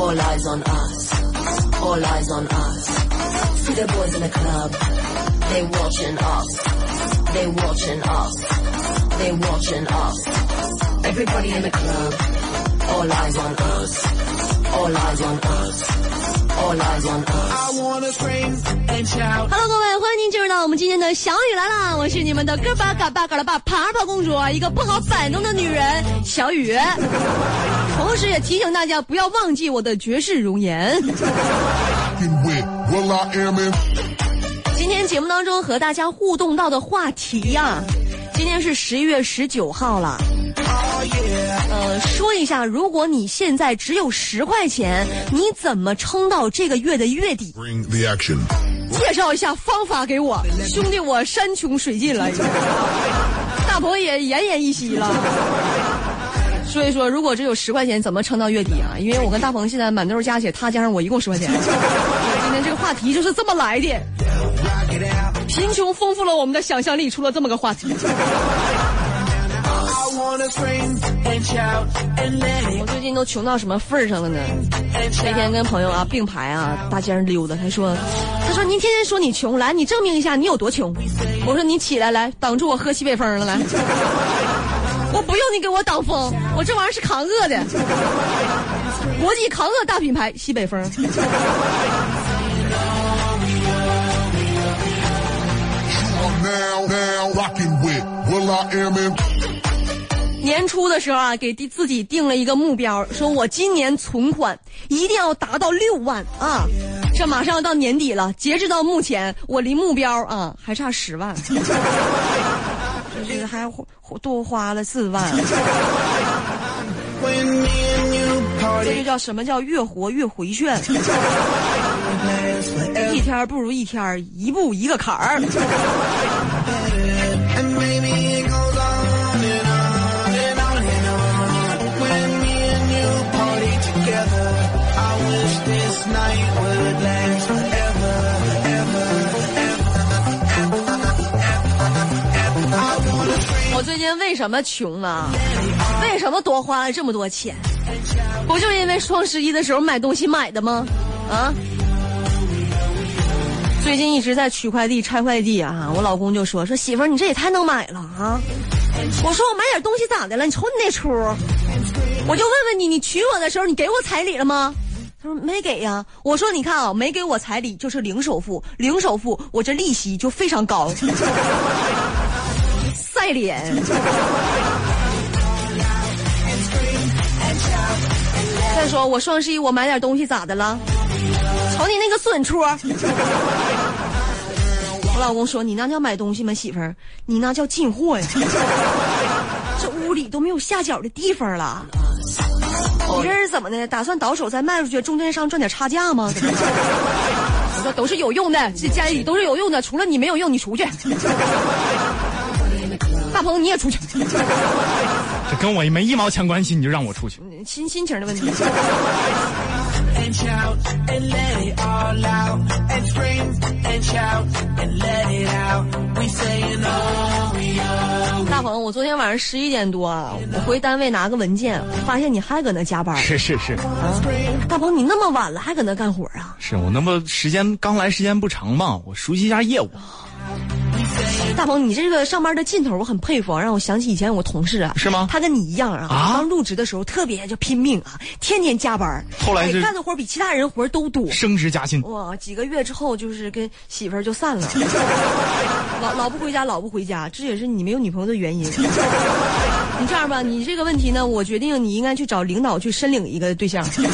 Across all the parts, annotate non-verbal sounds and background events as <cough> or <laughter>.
All eyes on us. All eyes on us. See the boys in the club. They watching us. They watching us. They watching us. Everybody in the club. All eyes on us. All eyes on us. All eyes on us. I wanna scream and shout. Hello，各位，欢迎您进入到我们今天的小雨来啦！我是你们的哥巴嘎巴嘎啦巴爬爬公主，一个不好摆弄的女人小雨。同时也提醒大家不要忘记我的绝世容颜。今天节目当中和大家互动到的话题呀、今天是十一月十九号了。呃，说一下，如果你现在只有十块钱，你怎么撑到这个月的月底.介绍一下方法给我，兄弟，我山穷水尽了，大鹏也奄奄一息了。所以说，如果只有十块钱，怎么撑到月底啊？因为我跟大鹏现在满兜加起来，他加上我一共十块钱。<laughs> 今天这个话题就是这么来的，贫穷丰富了我们的想象力，出了这么个话题。我最近都穷到什么份儿上了呢？那天跟朋友啊并排啊大街上溜达，他说，他说您天天说你穷，来你证明一下你有多穷。我说你起来来，挡住我喝西北风了来。<laughs> 我不用你给我挡风，我这玩意儿是抗饿的，<laughs> 国际扛饿大品牌西北风。年初的时候啊，给自己定了一个目标，说我今年存款一定要达到六万啊！这马上要到年底了，截止到目前，我离目标啊还差十万，这个还多花了四万 <laughs> 这就叫什么叫越活越回旋，<laughs> 一天不如一天，一步一个坎儿。<laughs> 今天为什么穷啊？为什么多花了这么多钱？不就因为双十一的时候买东西买的吗？啊！最近一直在取快递、拆快递啊，我老公就说说媳妇儿，你这也太能买了啊！我说我买点东西咋的了？你瞅你那出，我就问问你，你娶我的时候你给我彩礼了吗？他说没给呀。我说你看啊，没给我彩礼就是零首付，零首付我这利息就非常高。赛脸。<laughs> 再说我双十一我买点东西咋的了？瞅你那个损出！<laughs> 我老公说：“你那叫买东西吗，媳妇儿？你那叫进货呀！<laughs> 这屋里都没有下脚的地方了。你这是怎么的？打算倒手再卖出去，中间商赚点差价吗？我说都是有用的，这家里都是有用的，除了你没有用，你出去。大鹏你也出去，这跟我没一毛钱关系，你就让我出去？心心情的问题。oh oh 大鹏，我昨天晚上十一点多啊，我回单位拿个文件，发现你还搁那加班。是是是大鹏，你那么晚了还搁那干活啊？是，我那么时间刚来时间不长嘛，我熟悉一下业务。大鹏，你这个上班的劲头我很佩服啊，让我想起以前我同事啊，是吗他跟你一样啊，啊刚入职的时候特别就拼命啊，天天加班，哎后来是干的活比其他人活都多。升职加薪，哇，几个月之后就是跟媳妇儿就散了，<laughs> 老老不回家，老不回家，这也是你没有女朋友的原因。<laughs> 你这样吧，你这个问题呢，我决定你应该去找领导去申领一个对象，<laughs> 他应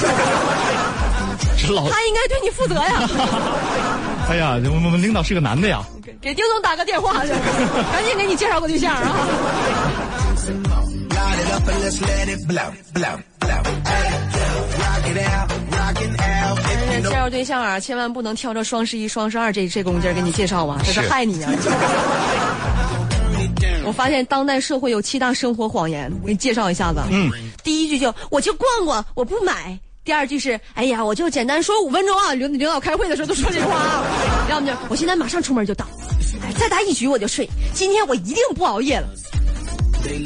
该对你负责呀。哎呀，我们领导是个男的呀。给给丁总打个电话去，赶紧给你介绍个对象啊 <laughs> 介绍对象啊，千万不能挑着双十一、双十二这这功劲儿给你介绍啊，这是是害你啊！<laughs> 我发现当代社会有七大生活谎言，我给你介绍一下子。嗯，第一句就我就逛逛，我不买。第二句是，哎呀，我就简单说五分钟啊，领领导开会的时候都说这话啊。要么就我现在马上出门就到，哎，再打一局我就睡。今天我一定不熬夜了。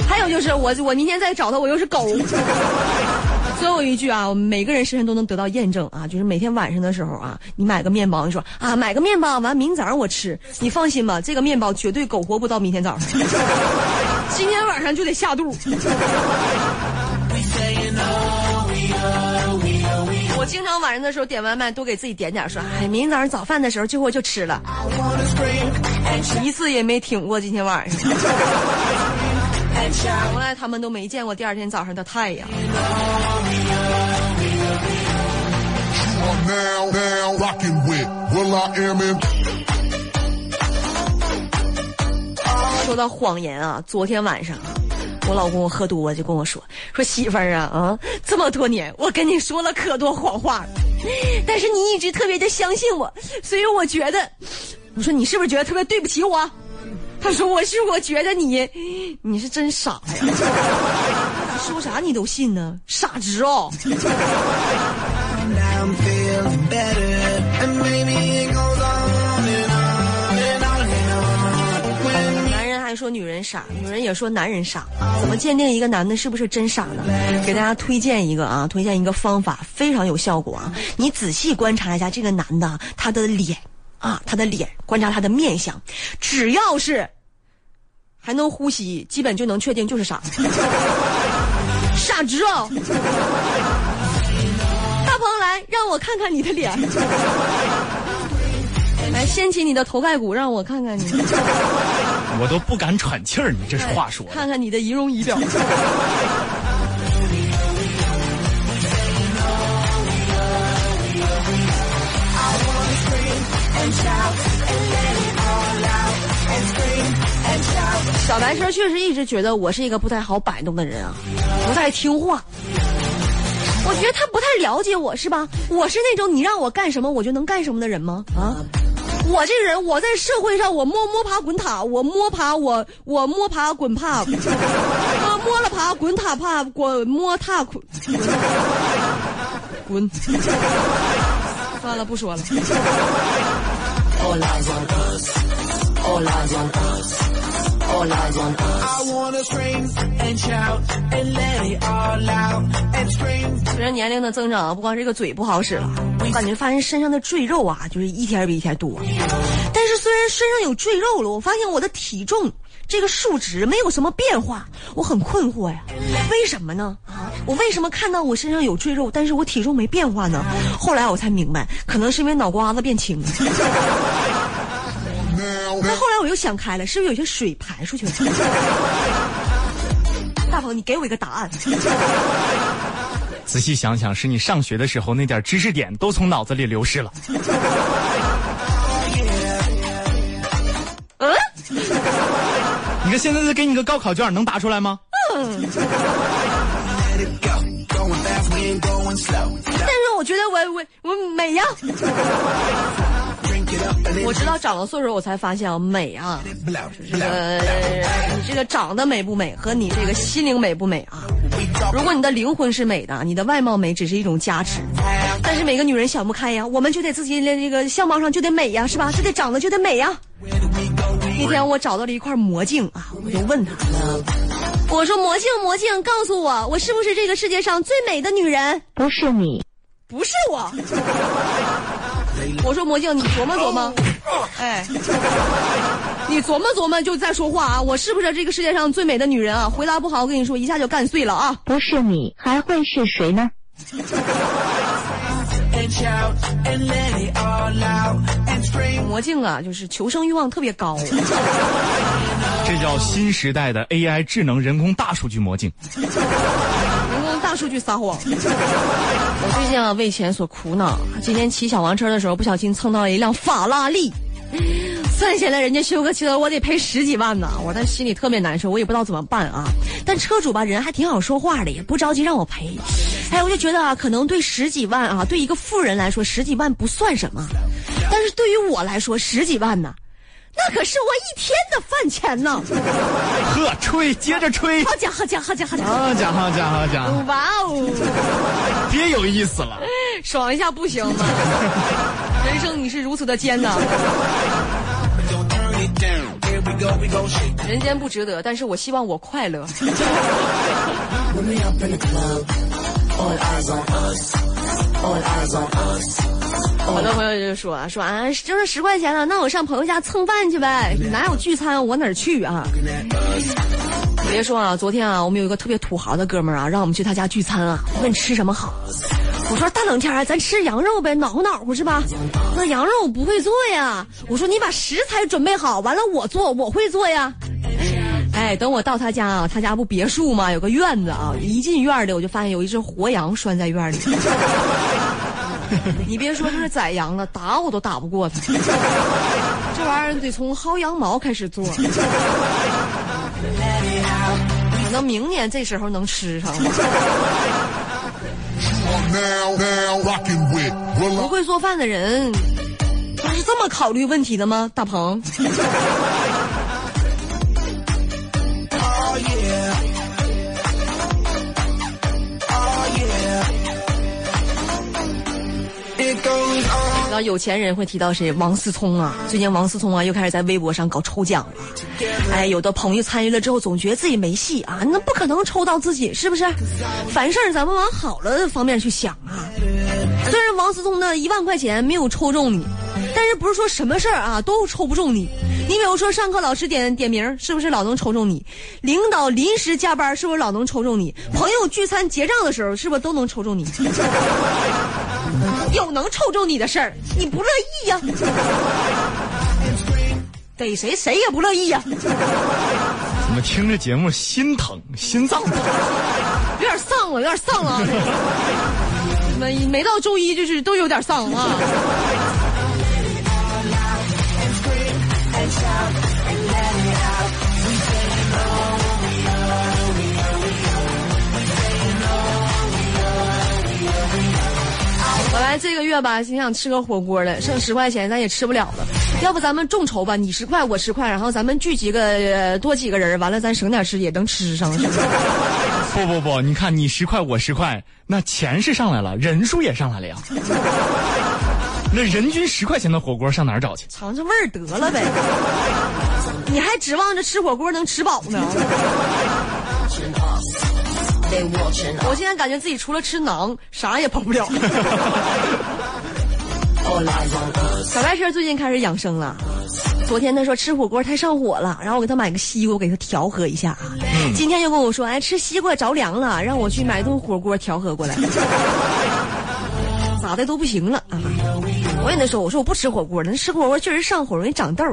还有就是我我明天再找他，我又是狗。<laughs> 最后一句啊，每个人身上都能得到验证啊，就是每天晚上的时候啊，你买个面包，你说啊买个面包，完明早上我吃，你放心吧，这个面包绝对苟活不到明天早上，<laughs> 今天晚上就得下肚。经常晚上的时候点外卖，多给自己点点，说哎，明天早上早饭的时候就我就吃了，<laughs> 一次也没挺过今天晚上。从来他们都没见过第二天早上的太阳。说到谎言啊，昨天晚上啊，我老公喝多就跟我说说媳妇儿啊啊，这么多年我跟你说了可多谎话，但是你一直特别的相信我，所以我觉得，我说你是不是觉得特别对不起我？他说我是我觉得你你是真傻呀，<laughs> 说啥你都信呢，傻直哦。<laughs> 说女人傻，女人也说男人傻，怎么鉴定一个男的是不是真傻呢？给大家推荐一个啊，推荐一个方法，非常有效果啊！你仔细观察一下这个男的他的脸啊，他的脸，观察他的面相，只要是还能呼吸，基本就能确定就是傻，<laughs> 傻直哦！大鹏来，让我看看你的脸。<laughs> 来，掀起你的头盖骨，让我看看你。我都不敢喘气儿，你这是话说的。看看你的仪容仪表。小白车确实一直觉得我是一个不太好摆弄的人啊，不太听话。我觉得他不太了解我，是吧？我是那种你让我干什么我就能干什么的人吗？啊？我这个人，我在社会上，我摸摸爬滚塔，我摸爬，我我摸爬滚爬，摸 <laughs> 摸了爬滚塔爬滚摸踏滚滚。算了，不说了。All eyes on us. All eyes on us. All eyes on us. I wanna scream and shout and let it all out and scream. 随着年龄的增长啊，不光这个嘴不好使了，我感觉发现身上的赘肉啊，就是一天比一天多。但是虽然身上有赘肉了，我发现我的体重这个数值没有什么变化，我很困惑呀，为什么呢？啊，我为什么看到我身上有赘肉，但是我体重没变化呢？后来我才明白，可能是因为脑瓜子变轻了。想开了，是不是有些水排出去了？<laughs> 大鹏，你给我一个答案。仔细想想，是你上学的时候那点知识点都从脑子里流失了。嗯。你看现在再给你个高考卷，能答出来吗 slow. 但是我觉得我我我美呀，我直到长了岁数，我才发现啊，美啊这个你这个长得美不美和你这个心灵美不美啊？如果你的灵魂是美的，你的外貌美只是一种加持。但是每个女人想不开呀，我们就得自己的这个相貌上就得美呀，是吧？就得长得就得美呀。那天我找到了一块魔镜啊，我就问他，我说魔镜魔镜，告诉我，我是不是这个世界上最美的女人？不是你，不是我。我说魔镜，你琢磨琢磨，哎，你琢磨琢磨就再说话啊！我是不是这个世界上最美的女人啊？回答不好，我跟你说，一下就干碎了啊！不是你，还会是谁呢.魔镜啊，就是求生欲望特别高，这叫新时代的 AI 智能人工大数据魔镜。人工大数据撒谎。<laughs> 我最近啊为钱所苦恼，今天骑小黄车的时候不小心蹭到了一辆法拉利，算下来人家修个车我得赔十几万呢，我但心里特别难受，我也不知道怎么办啊。但车主吧人还挺好说话的，也不着急让我赔。哎，我就觉得啊，可能对十几万啊，对一个富人来说十几万不算什么，但是对于我来说十几万呢，那可是我一天的饭钱呢。<laughs> 呵，吹，接着吹。好家伙，家伙，家伙，家伙！好家伙，家伙，家伙，哇哦！<laughs> 别有意思了。<laughs> 爽一下不行吗？人生你是如此的艰难.人间不值得，但是我希望我快乐。好多朋友就说啊，说啊，就是十块钱了，那我上朋友家蹭饭去呗，哪有聚餐我哪儿去啊？别说啊，昨天啊，我们有一个特别土豪的哥们儿啊，让我们去他家聚餐啊，问吃什么好。我说大冷天儿咱吃羊肉呗，暖和暖和是吧？那羊肉我不会做呀。我说你把食材准备好，完了我做，我会做呀。哎，等我到他家啊，他家不别墅吗？有个院子啊，一进院里我就发现有一只活羊拴在院里。<laughs> 你别说这是宰羊了，打我都打不过他。<laughs> 这玩意儿得从薅羊毛开始做，可能明年这时候能吃上。Will 不会做饭的人，他是这么考虑问题的吗？大鹏，<laughs> 有钱人会提到谁？王思聪啊，最近王思聪啊又开始在微博上搞抽奖了。哎，有的朋友参与了之后，总觉得自己没戏啊，那不可能抽到自己，是不是？凡事咱们往好了方面去想啊。虽然王思聪的一万块钱没有抽中你，但是不是说什么事儿啊都抽不中你？你比如说上课老师点点名，是不是老能抽中你？领导临时加班，是不是老能抽中你？朋友聚餐结账的时候，是不是都能抽中你？有能抽中你的事儿，你不乐意呀、逮谁谁也不乐意呀、怎么听着节目心疼，心脏疼？有点丧了，有点丧了。每每到周一就是都有点丧啊。本来这个月吧，挺想吃个火锅的，剩十块钱咱也吃不了了。要不咱们众筹吧，你十块我十块，然后咱们聚几个、呃多几个人，完了咱省点吃也能吃上？<laughs> 不不不，你看你十块我十块，那钱是上来了，人数也上来了呀。<laughs> 那人均十块钱的火锅上哪儿找去？尝尝味儿得了呗。你还指望着吃火锅能吃饱呢？我现在感觉自己除了吃馕，啥也跑不了。<laughs> 小白车最近开始养生了。昨天他说吃火锅太上火了，然后我给他买个西瓜，我给他调和一下啊。今天又跟我说，哎，吃西瓜着凉了，让我去买顿火锅调和过来。<laughs> 咋的都不行了啊！我跟他说，我说我不吃火锅了，那吃火锅确实上火，容易长痘。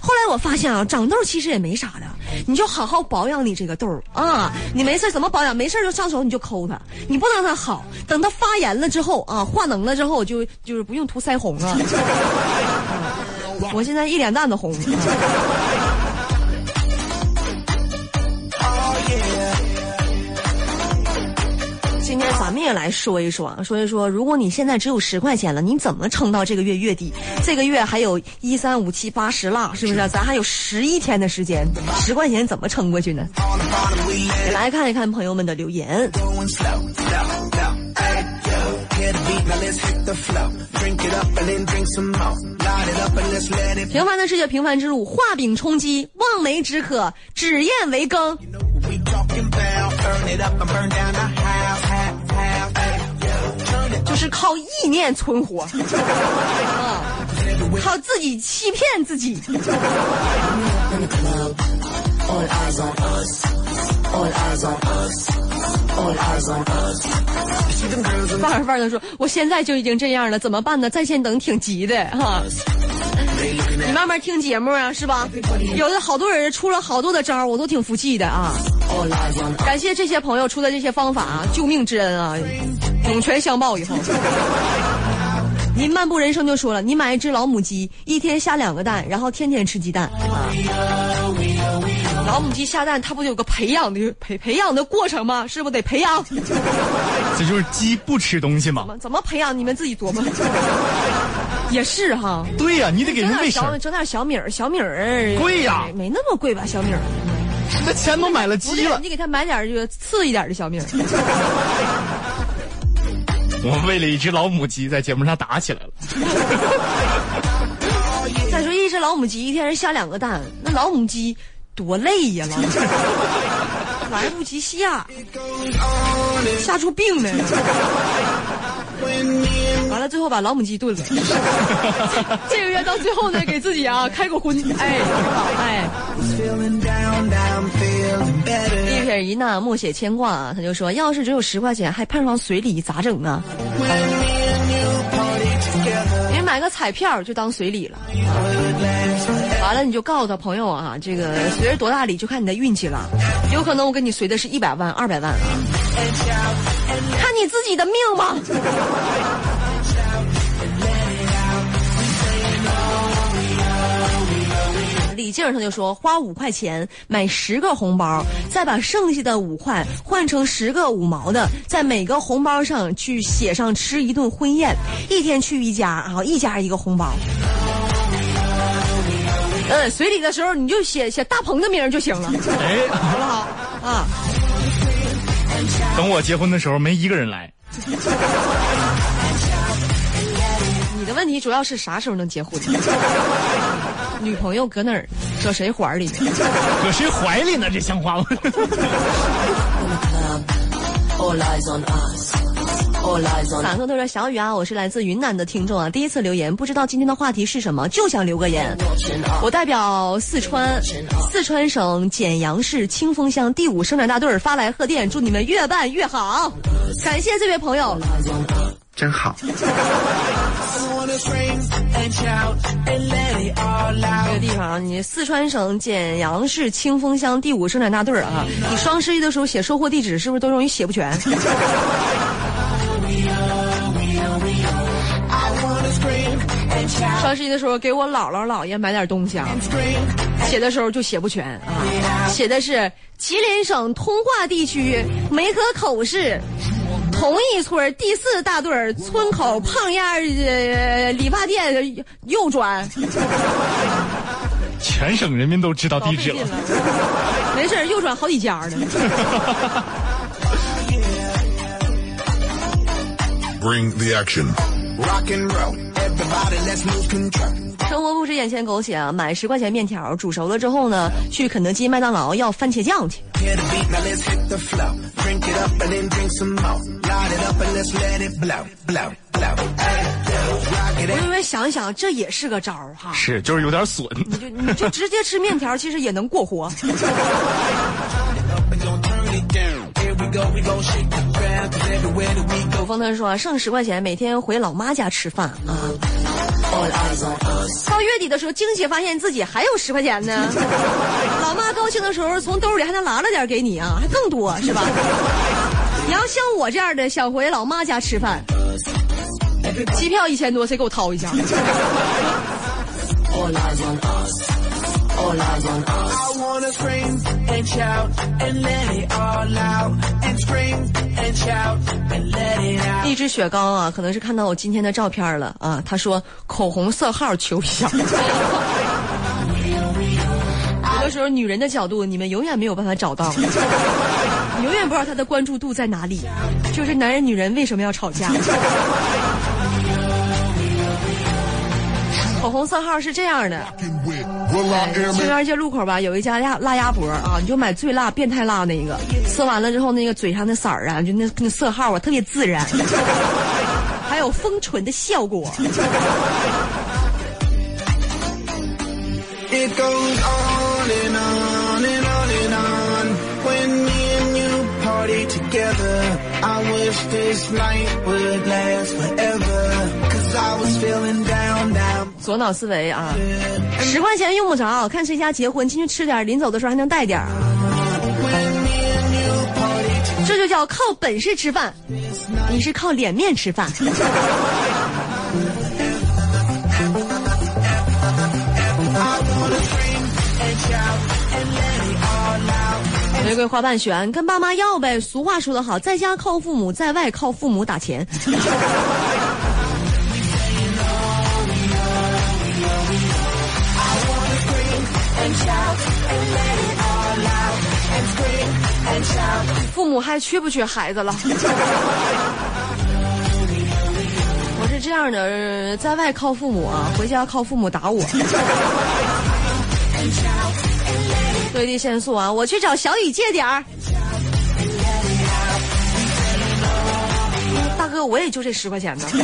后来我发现啊，长痘其实也没啥的，你就好好保养你这个痘啊。你没事怎么保养？没事就上手你就抠它，你不能让它好，等它发炎了之后啊，化脓了之后就就是不用涂腮红了。<laughs> 我现在一脸蛋子红。咱们也来说一说啊说一说如果你现在只有十块钱了你怎么撑到这个月月底？这个月还有一三五七八十了是不是？咱还有十一天的时间十块钱怎么撑过去呢？来看一看朋友们的留言。平凡的世界平凡之路画饼充饥望梅止渴只燕为羹。就是靠意念存活啊，<laughs> 靠自己欺骗自己。范儿范儿的说，我现在就已经这样了，怎么办呢？在线等挺急的哈。你慢慢听节目啊，是吧？有的好多人出了好多的招，我都挺服气的啊。感谢这些朋友出的这些方法啊，救命之恩啊，涌泉相报以后。<laughs> 您漫步人生就说了，你买一只老母鸡，一天下两个蛋，然后天天吃鸡蛋啊。老母鸡下蛋，它不就有个培养的培培养的过程吗？是不得培养？<laughs> 这就是鸡不吃东西嘛怎。么培养？你们自己琢磨。<laughs> 也是哈，对呀、你得给整人喂小整点小米儿，小米儿贵呀没没那么贵吧？小米儿，那钱都买了鸡了。你给他买点这个次一点的小米。<laughs> 我们为了一只老母鸡在节目上打起来了。<laughs> 再说一只老母鸡一天是下两个蛋，那老母鸡多累呀，老来不及下，吓出病来了。完了，最后把老母鸡炖了。<laughs> 这个月到最后呢，给自己啊开个荤，哎，哎。一撇一捺默写牵挂啊，他就说，要是只有十块钱，还碰上随礼咋整啊买个彩票就当随礼了。完了，你就告诉他朋友啊，这个随着多大礼就看你的运气了，有可能我给你随的是一百万、二百万啊，看你自己的命吧。李静他就说，花五块钱买十个红包，再把剩下的五块换成十个五毛的，在每个红包上去写上吃一顿婚宴，一天去一家，啊一家一个红包。嗯，随礼的时候你就写写大鹏的名儿就行了，哎，好不好？啊，等我结婚的时候没一个人来，你的问题主要是啥时候能结婚？女朋友搁哪儿？搁谁怀里呢？搁谁怀里呢？这像话吗反客都说小雨啊，我是来自云南的听众啊，第一次留言，不知道今天的话题是什么，就想留个言。我代表四川四川省简阳市清风乡第五生产大队儿发来贺电，祝你们越办越好。感谢这位朋友。真好。I wanna scream and shout and let it all 这.个地方，你四川省简阳市清风乡第五生产大队啊，你双十一的时候写收货地址是不是都容易写不全 <laughs> 双十一的时候给我姥姥姥爷买点东西啊，写的时候就写不全啊，写的是吉林省通化地区梅河口市。同一村第四大队村口胖丫理发店右转，<laughs> 全省人民都知道地址了了。<laughs> 没事儿右转好几家呢。<laughs> Bring the action. Rock and roll，生活不止眼前苟且啊。买十块钱面条，煮熟了之后呢？去肯德基、麦当劳要番茄酱去。我以为想一想，这也是个招儿哈，是，就是有点损。你就你就直接吃面条，其实也能过活。风他说剩十块钱，每天回老妈家吃饭啊。到月底的时候，惊喜发现自己还有十块钱呢。<laughs> 老妈高兴的时候，从兜里还能拿了点给你啊，还更多是吧？你要像我这样的想回老妈家吃饭，机票一千多，谁给我掏一下？<laughs> All eyes on us. All eyes on us. I wanna scream and shout and let it all out. And scream and shout and let it out. 一只雪糕啊，可能是看到我今天的照片了啊。他说口红色号求一下。有的时候，女人的角度，你们永远没有办法找到，你永远不知道她的关注度在哪里。就是男人女人为什么要吵架？口红色号是这样的，这边这路口吧，有一家辣辣鸭脖啊，你就买最辣，变态辣那一个，吃完了之后那个嘴上那色儿啊，就那那色号啊，特别自然。<laughs> 还有丰唇的效果。左脑思维啊，十块钱用不着，看谁家结婚进去吃点，临走的时候还能带点儿，这就叫靠本事吃饭，你是靠脸面吃饭。玫瑰花瓣旋，跟爸妈要呗。俗话说得好，在家靠父母，在外靠父母打钱。父母还缺不缺孩子了？<laughs> 我是这样的，在外靠父母啊，回家靠父母打我。最低限速啊，我去找小雨借点儿。大哥，我也就这十块钱呢。<laughs>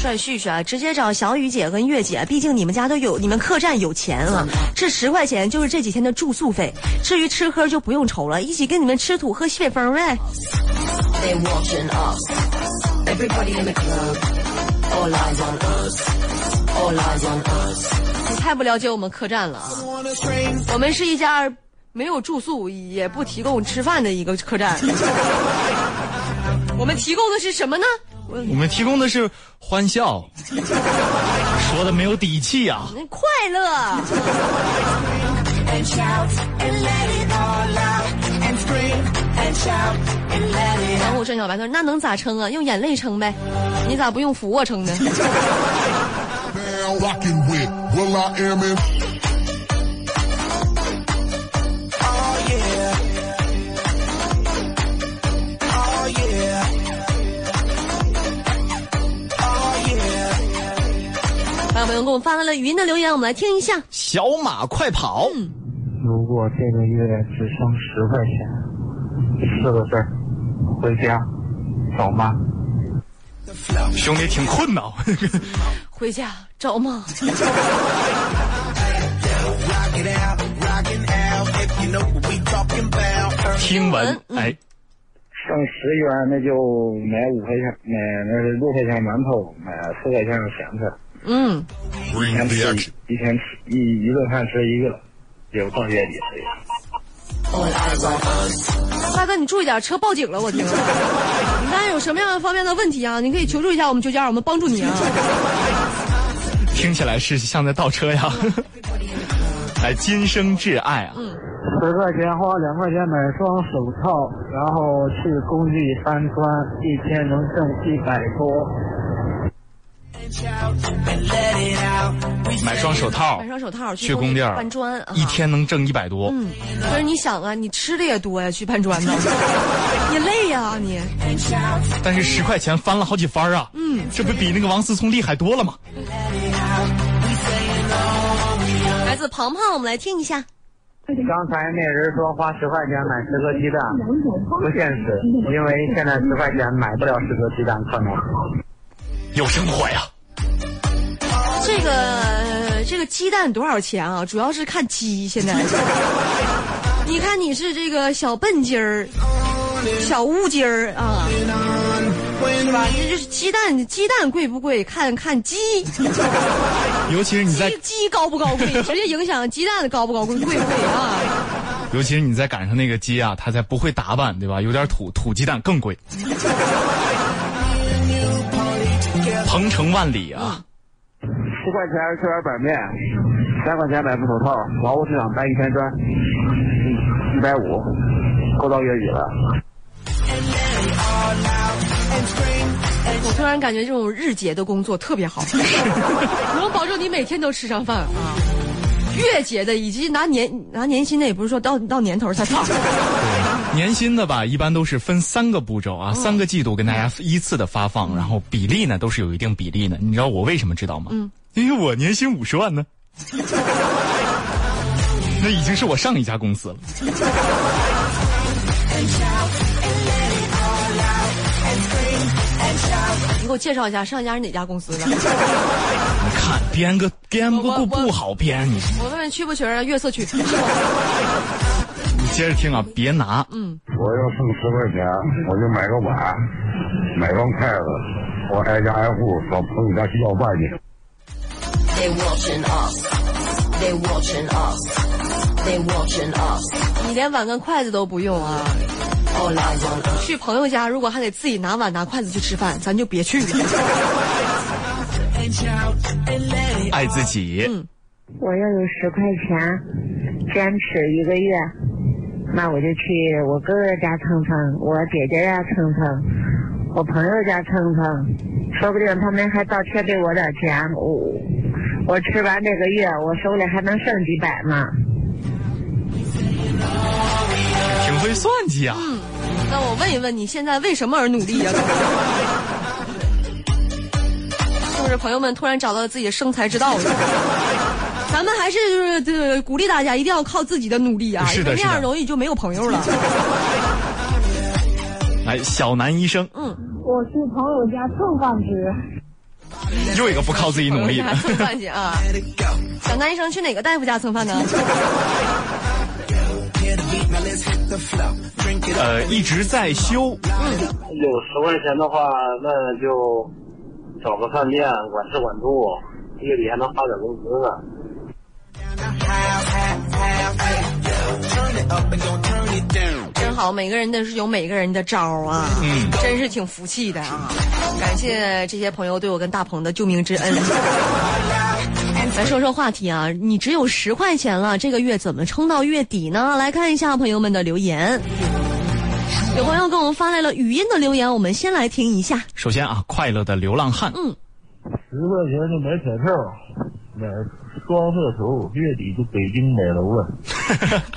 帅旭旭啊，直接找小雨姐跟月姐，毕竟你们家都有，你们客栈有钱啊，这十块钱就是这几天的住宿费，至于吃喝就不用愁了，一起跟你们吃土喝西北风呗。你太不了解我们客栈了啊！我们是一家没有住宿也不提供吃饭的一个客栈。<laughs> 我们提供的是什么呢？我们提供的是欢笑，<laughs> 说的没有底气啊，快乐。然后我说小白说那能咋撑啊，用眼泪撑呗，你咋不用俯卧撑呢？<laughs> 有朋友给我们发来了语音的留言，我们来听一下。小马快跑！如果这个月只剩十块钱，四个字儿，回家，找妈？兄弟挺困呐，<laughs> 回家找吗.听闻嗯哎，剩十元那就买五块钱，买那是六块钱馒头，买四块钱的咸菜，嗯，一天吃.一天吃一一顿饭吃一个，也到月底了。大哥你注意点，车报警了，我听了。你看有什么样方面的问题啊？你可以求助一下我们九九二，我们帮助你啊。听起来是像在倒车呀。来，今生挚爱啊！十块钱花两块钱买双手套，然后去工地搬砖，一天能挣一百多。买双手套买，双手套去工地搬砖，啊一。天能挣一百多。嗯，可是你想啊，你吃的也多呀，去搬砖呢，<laughs> 你累呀你。但是十块钱翻了好几番啊！嗯，这不比那个王思聪厉害多了吗？来自庞庞，我们来听一下。刚才那人说花十块钱买十个鸡蛋，不现实，因为现在十块钱买不了十个鸡蛋，可能。有生活呀！这个这个鸡蛋多少钱啊？主要是看鸡现在。你看你是这个小笨鸡儿、小乌鸡儿啊，是吧？这就是鸡蛋，鸡蛋贵不贵？看看鸡，<laughs> 尤其是你在鸡，鸡高不高贵，直接影响鸡蛋的高不高贵，贵不贵啊？<laughs> 尤其是你再赶上那个鸡啊，它才不会打扮，对吧？有点土，土鸡蛋更贵。<laughs> 鹏程万里啊！十块钱吃碗板面，三块钱买副手套，劳务市场搬一天砖，一百五，够到月底了。我突然感觉这种日结的工作特别好，<laughs> 能保证你每天都吃上饭啊。月结的以及拿年拿年薪的，也不是说到到年头才发。年薪的吧，一般都是分三个步骤啊，三个季度跟大家依次的发放，然后比例呢都是有一定比例的。你知道我为什么知道吗？嗯，因为我年薪五十万呢。<laughs> 那已经是我上一家公司了。你给我介绍一下上一家是哪家公司的？你看编个编个不我我不好编，你我问问去不去啊？月色去。你接着听啊，别拿。嗯，我要剩十块钱，我就买个碗，买双筷子，我挨家挨户到朋友家去要饭去。They watching us. They watching us. They watching us. 你连碗跟筷子都不用啊.去朋友家如果还得自己拿碗拿筷子去吃饭，咱就别去了。爱自己，嗯我要有十块钱，坚持一个月，那我就去我哥哥家蹭蹭，我姐姐家蹭蹭，我朋友家蹭蹭，说不定他们还倒贴给我点钱。我我吃完这个月，我手里还能剩几百吗。挺会算计啊。嗯那我问一问，你现在为什么而努力呀、<laughs> 是不是朋友们突然找到了自己的生财之道了？咱咱们还是就是这鼓励大家一定要靠自己的努力啊，是的是的因为那样容易就没有朋友了。<laughs> 来，小南医生，嗯，我去朋友家蹭饭吃，<laughs> 又一个不靠自己努力的还。蹭饭去啊！小男医生去哪个大夫家蹭饭呢？<laughs> 呃，一直在修，有十块钱的话，那就找个饭店，管吃管住，月底还能发点工资呢。真好，每个人的是有每个人的招啊，嗯真是挺服气的啊！感谢这些朋友对我跟大鹏的救命之恩。<laughs> 来说说话题啊，你只有十块钱了，这个月怎么撑到月底呢？来看一下朋友们的留言。有朋友给我们发来了语音的留言，我们先来听一下。首先啊，快乐的流浪汉，嗯，十块钱就买彩票，买双色球，月底就北京买楼了。<laughs>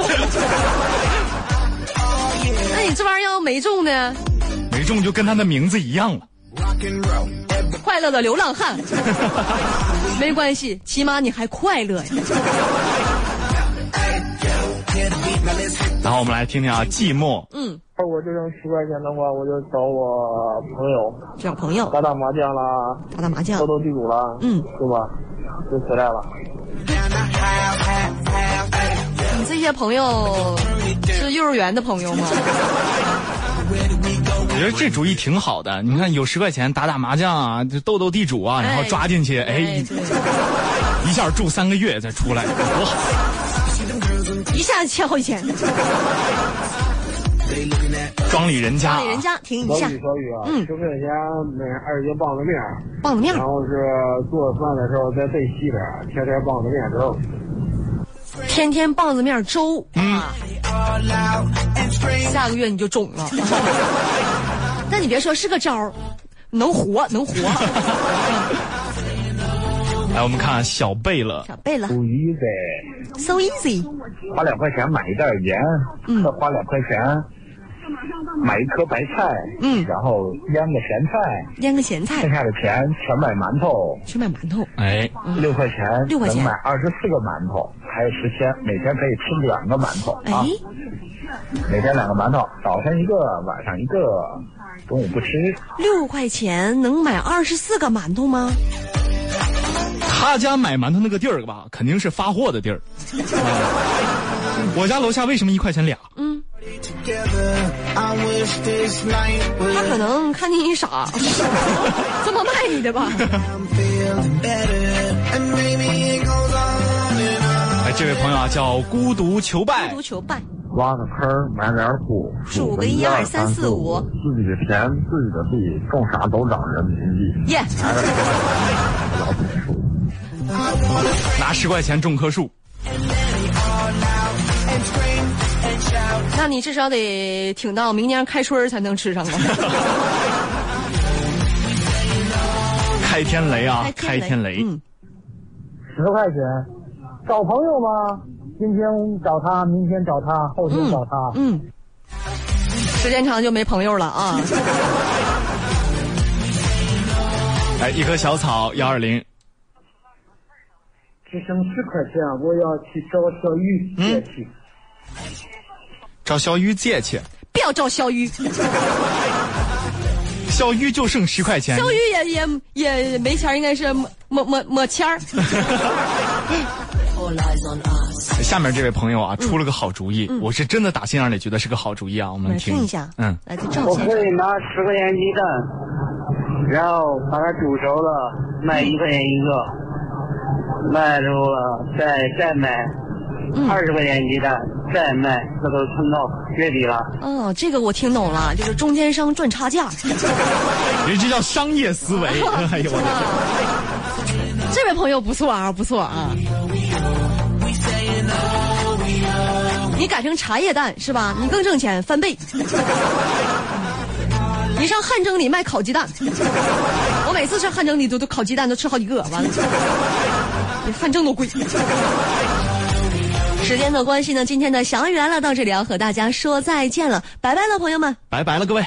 那你这玩意儿要没中呢？没中就跟他的名字一样了。快乐的流浪汉，<laughs> 没关系，起码你还快乐呀。然后我们来听听啊，寂寞，嗯，我就剩十块钱的话，我就找我朋友找朋友打打麻将啦，打打麻将斗，斗地主啦，嗯，对吧？就回来了。你这些朋友是幼儿园的朋友吗？我觉得这主意挺好的。你看，有十块钱打打麻将啊，就斗斗地主啊，然后抓进去，哎，一下住三个月再出来，多好！一下欠好几千。庄里人家庄里，人家停一下小雨，小雨啊，嗯。十块钱买二十斤棒子面儿，棒子面，然后是做饭的时候再备稀点儿，天天棒子面粥。天天棒子面粥。啊，下个月你就肿了。<laughs> 那你别说是个招儿，能活能活。<laughs> <laughs> 来我们看小贝了，小贝了不 easy。So easy。花两块钱买一袋盐，嗯再花两块钱买一颗白菜，嗯然后腌个咸菜，腌个咸菜剩，下的钱全买馒头，全买馒头。哎，六块钱嗯六块钱能买二十四个馒头，还有十天，每天可以吃两个馒头啊哎，，每天两个馒头，早上一个，晚上一个，中午不吃。六块钱能买二十四个馒头吗？他家买馒头那个地儿吧，肯定是发货的地儿。啊我家楼下为什么一块钱俩？嗯他可能看见你傻，<laughs> 这么卖你的吧.哎，这位朋友啊，叫孤独求败孤独求败，挖个坑儿，埋点土，数个一二三四五自己的田，自己的地，种啥都长人民币。耶、老本数。拿十块钱种棵树。那你至少得挺到明年开春才能吃上啊。<laughs> 开天雷啊，开开天雷！嗯，十块钱，找朋友吗？今天找他，明天找他，后天找他。嗯，时间长就没朋友了啊。<laughs> 哎，一棵小草幺二零，只剩十块钱，我要去找小雨借去。找小雨借去，不要找小雨，<laughs> 小雨就剩十块钱。小雨也也也没钱，应该是没没没钱. <laughs> 下面这位朋友啊，出了个好主意，我是真的打心眼里觉得是个好主意啊。我们听听一下，嗯，来自赵我先生，可以拿十块钱鸡蛋，然后把它煮熟了，卖一块钱一个，卖熟了再再卖二十块钱一蛋，再卖，这都撑到月底了。哦，这个我听懂了，就是中间商赚差价。<laughs> 人这叫商业思维。<laughs> 哎呦我的天！<laughs> 这位朋友不错啊，不错啊。你改成茶叶蛋是吧？你更挣钱，翻倍。你上汗蒸里卖烤鸡蛋，我每次上汗蒸里都都烤鸡蛋都吃好几个，完了，比汗蒸都贵。时间的关系呢，今天的小雨来了到这里要和大家说再见了，拜拜了，朋友们。拜拜了，各位。